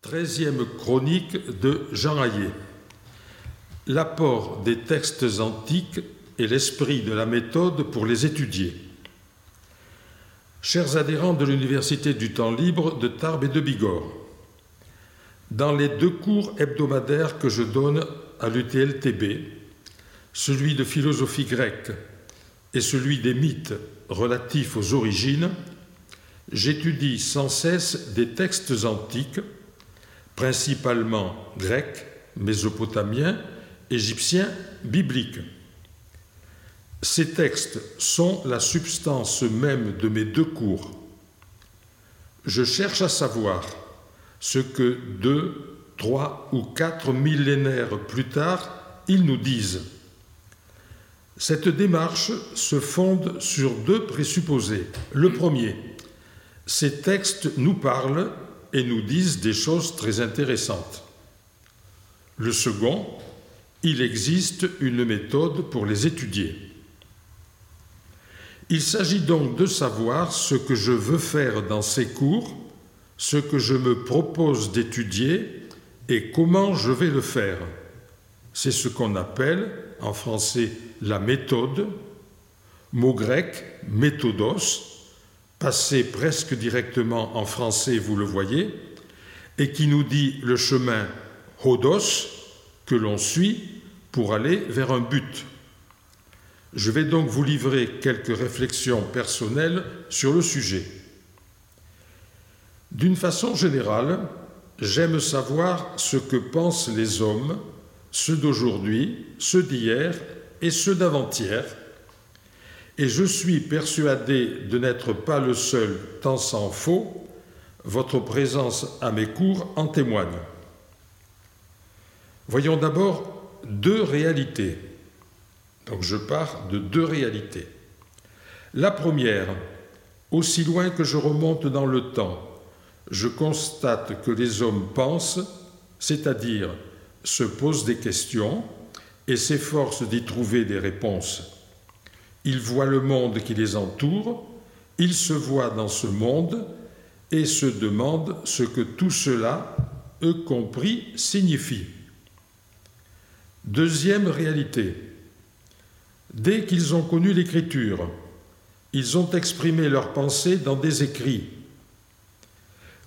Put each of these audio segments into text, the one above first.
Treizième chronique de Jean Hayet. L'apport des textes antiques et l'esprit de la méthode pour les étudier. Chers adhérents de l'Université du temps libre de Tarbes et de Bigorre, dans les deux cours hebdomadaires que je donne à l'UTLTB, celui de philosophie grecque et celui des mythes relatifs aux origines, j'étudie sans cesse des textes antiques principalement grecs, mésopotamiens, égyptiens, bibliques. Ces textes sont la substance même de mes deux cours. Je cherche à savoir ce que deux, trois ou quatre millénaires plus tard, ils nous disent. Cette démarche se fonde sur deux présupposés. Le premier, ces textes nous parlent et nous disent des choses très intéressantes. Le second, il existe une méthode pour les étudier. Il s'agit donc de savoir ce que je veux faire dans ces cours, ce que je me propose d'étudier et comment je vais le faire. C'est ce qu'on appelle en français la méthode, mot grec méthodos, passé presque directement en français, vous le voyez, et qui nous dit le chemin hodos que l'on suit pour aller vers un but. Je vais donc vous livrer quelques réflexions personnelles sur le sujet. D'une façon générale, j'aime savoir ce que pensent les hommes, ceux d'aujourd'hui, ceux d'hier et ceux d'avant-hier, et je suis persuadé de n'être pas le seul, tant s'en faut, votre présence à mes cours en témoigne. Voyons d'abord deux réalités. Donc je pars de deux réalités. La première, aussi loin que je remonte dans le temps, je constate que les hommes pensent, c'est-à-dire se posent des questions et s'efforcent d'y trouver des réponses ils voient le monde qui les entoure, ils se voient dans ce monde et se demandent ce que tout cela, eux compris, signifie. Deuxième réalité, dès qu'ils ont connu l'écriture, ils ont exprimé leurs pensées dans des écrits.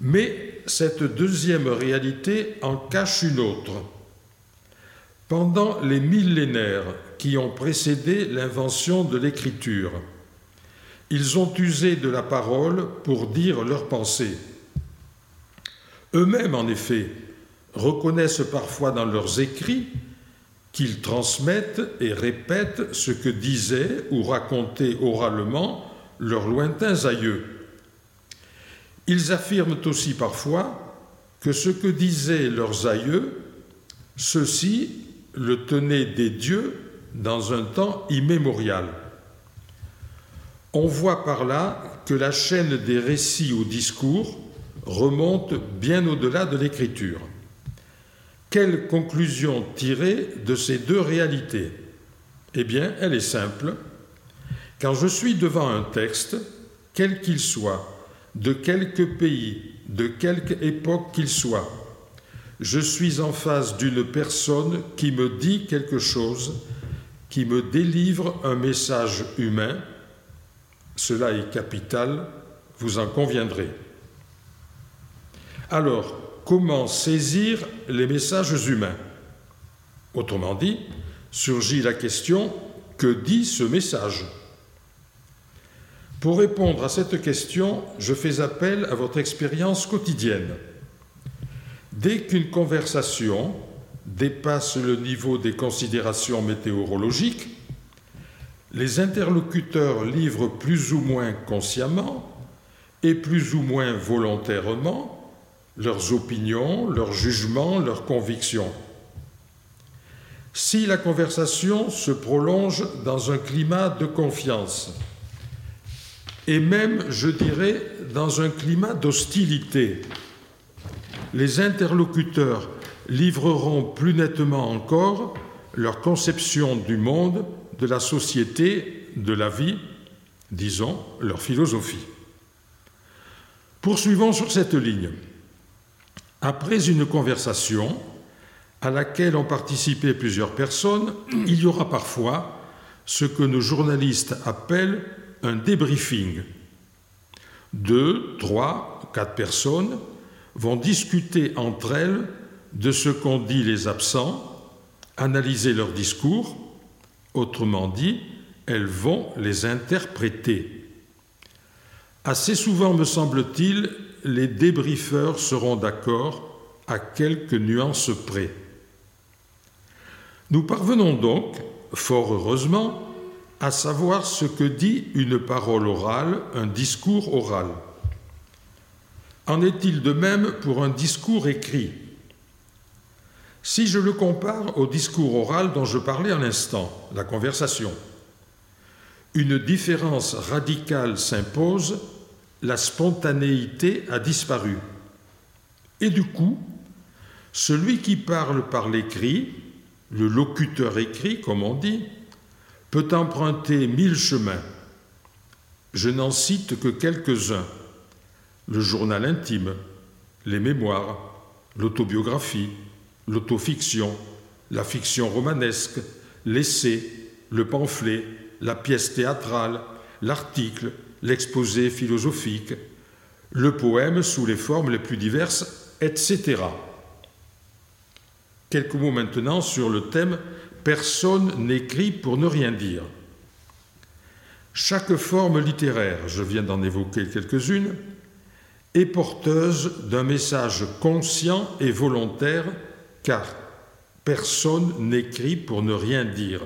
Mais cette deuxième réalité en cache une autre. Pendant les millénaires qui ont précédé l'invention de l'écriture. Ils ont usé de la parole pour dire leurs pensées. Eux-mêmes, en effet, reconnaissent parfois dans leurs écrits qu'ils transmettent et répètent ce que disaient ou racontaient oralement leurs lointains aïeux. Ils affirment aussi parfois que ce que disaient leurs aïeux, ceux-ci le tenaient des dieux dans un temps immémorial. On voit par là que la chaîne des récits au discours remonte bien au-delà de l'écriture. Quelle conclusion tirer de ces deux réalités? Eh bien, elle est simple. Quand je suis devant un texte, quel qu'il soit, de quelque pays, de quelque époque qu'il soit, je suis en face d'une personne qui me dit quelque chose qui me délivre un message humain, cela est capital, vous en conviendrez. Alors, comment saisir les messages humains? Autrement dit, surgit la question, que dit ce message? Pour répondre à cette question, je fais appel à votre expérience quotidienne. Dès qu'une conversation, dépasse le niveau des considérations météorologiques, les interlocuteurs livrent plus ou moins consciemment et plus ou moins volontairement leurs opinions, leurs jugements, leurs convictions. Si la conversation se prolonge dans un climat de confiance, et même, je dirais, dans un climat d'hostilité, les interlocuteurs livreront plus nettement encore leur conception du monde, de la société, de la vie, disons leur philosophie. Poursuivons sur cette ligne. Après une conversation à laquelle ont participé plusieurs personnes, il y aura parfois ce que nos journalistes appellent un débriefing. Deux, trois, quatre personnes vont discuter entre elles de ce qu'ont dit les absents, analyser leurs discours, autrement dit, elles vont les interpréter. Assez souvent, me semble-t-il, les débriefeurs seront d'accord à quelques nuances près. Nous parvenons donc, fort heureusement, à savoir ce que dit une parole orale, un discours oral. En est-il de même pour un discours écrit? Si je le compare au discours oral dont je parlais à l'instant, la conversation, une différence radicale s'impose, la spontanéité a disparu. Et du coup, celui qui parle par l'écrit, le locuteur écrit, comme on dit, peut emprunter mille chemins. Je n'en cite que quelques-uns. Le journal intime, les mémoires, l'autobiographie, l'autofiction, la fiction romanesque, l'essai, le pamphlet, la pièce théâtrale, l'article, l'exposé philosophique, le poème sous les formes les plus diverses, etc. Quelques mots maintenant sur le thème Personne n'écrit pour ne rien dire. Chaque forme littéraire, je viens d'en évoquer quelques-unes, est porteuse d'un message conscient et volontaire, car personne n'écrit pour ne rien dire.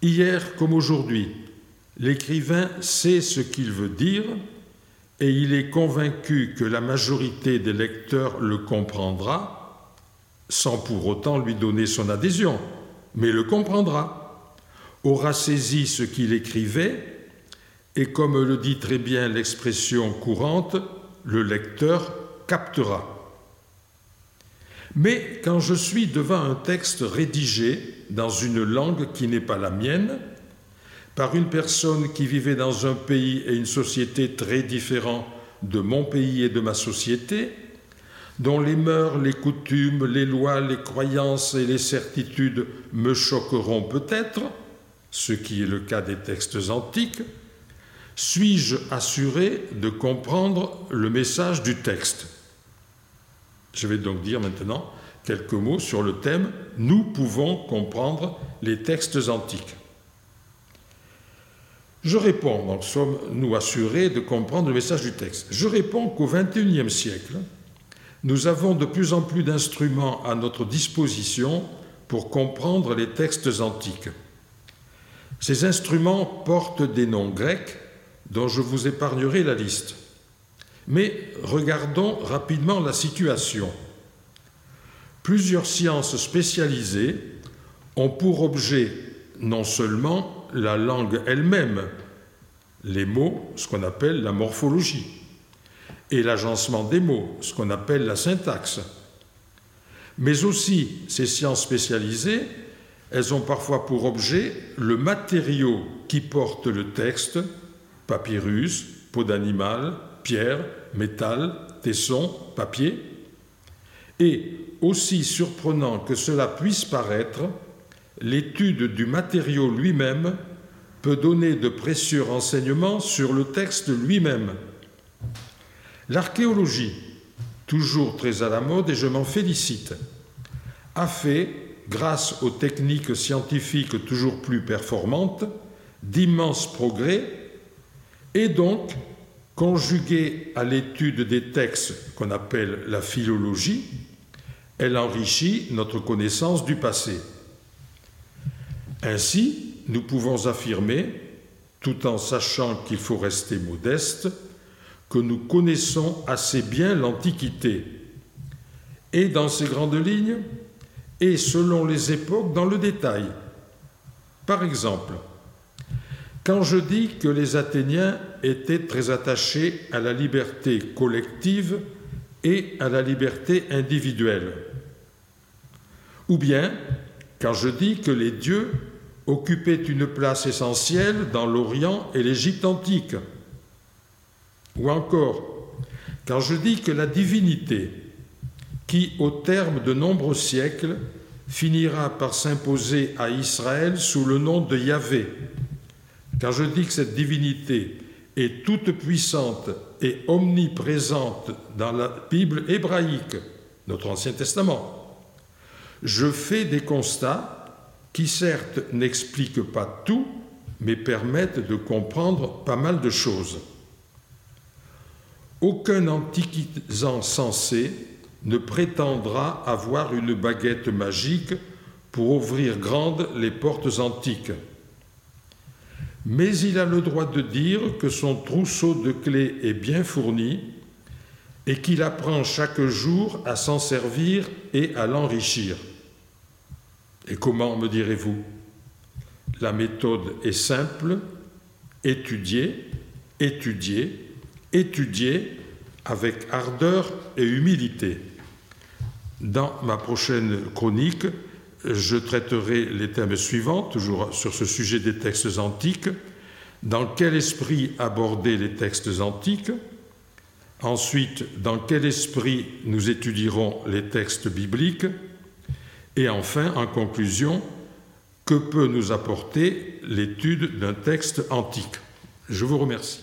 Hier comme aujourd'hui, l'écrivain sait ce qu'il veut dire et il est convaincu que la majorité des lecteurs le comprendra sans pour autant lui donner son adhésion, mais le comprendra, aura saisi ce qu'il écrivait, et comme le dit très bien l'expression courante, le lecteur captera. Mais quand je suis devant un texte rédigé dans une langue qui n'est pas la mienne, par une personne qui vivait dans un pays et une société très différents de mon pays et de ma société, dont les mœurs, les coutumes, les lois, les croyances et les certitudes me choqueront peut-être, ce qui est le cas des textes antiques, suis-je assuré de comprendre le message du texte? Je vais donc dire maintenant quelques mots sur le thème Nous pouvons comprendre les textes antiques. Je réponds, donc sommes-nous assurés de comprendre le message du texte Je réponds qu'au XXIe siècle, nous avons de plus en plus d'instruments à notre disposition pour comprendre les textes antiques. Ces instruments portent des noms grecs dont je vous épargnerai la liste. Mais regardons rapidement la situation. Plusieurs sciences spécialisées ont pour objet non seulement la langue elle-même, les mots, ce qu'on appelle la morphologie, et l'agencement des mots, ce qu'on appelle la syntaxe. Mais aussi, ces sciences spécialisées, elles ont parfois pour objet le matériau qui porte le texte, papyrus, peau d'animal, pierre, métal, tesson, papier. Et, aussi surprenant que cela puisse paraître, l'étude du matériau lui-même peut donner de précieux renseignements sur le texte lui-même. L'archéologie, toujours très à la mode et je m'en félicite, a fait, grâce aux techniques scientifiques toujours plus performantes, d'immenses progrès et donc, conjuguée à l'étude des textes qu'on appelle la philologie, elle enrichit notre connaissance du passé. Ainsi, nous pouvons affirmer, tout en sachant qu'il faut rester modeste, que nous connaissons assez bien l'Antiquité, et dans ses grandes lignes, et selon les époques dans le détail. Par exemple, quand je dis que les Athéniens étaient très attachés à la liberté collective et à la liberté individuelle, ou bien quand je dis que les dieux occupaient une place essentielle dans l'Orient et l'Égypte antique, ou encore, quand je dis que la divinité qui, au terme de nombreux siècles, finira par s'imposer à Israël sous le nom de Yahvé. Car je dis que cette divinité est toute puissante et omniprésente dans la Bible hébraïque, notre Ancien Testament. Je fais des constats qui certes n'expliquent pas tout, mais permettent de comprendre pas mal de choses. Aucun antiquisant sensé ne prétendra avoir une baguette magique pour ouvrir grandes les portes antiques. Mais il a le droit de dire que son trousseau de clés est bien fourni et qu'il apprend chaque jour à s'en servir et à l'enrichir. Et comment, me direz-vous? La méthode est simple, étudier, étudier, étudier avec ardeur et humilité. Dans ma prochaine chronique, je traiterai les thèmes suivants, toujours sur ce sujet des textes antiques. Dans quel esprit aborder les textes antiques? Ensuite, dans quel esprit nous étudierons les textes bibliques? Et enfin, en conclusion, que peut nous apporter l'étude d'un texte antique? Je vous remercie.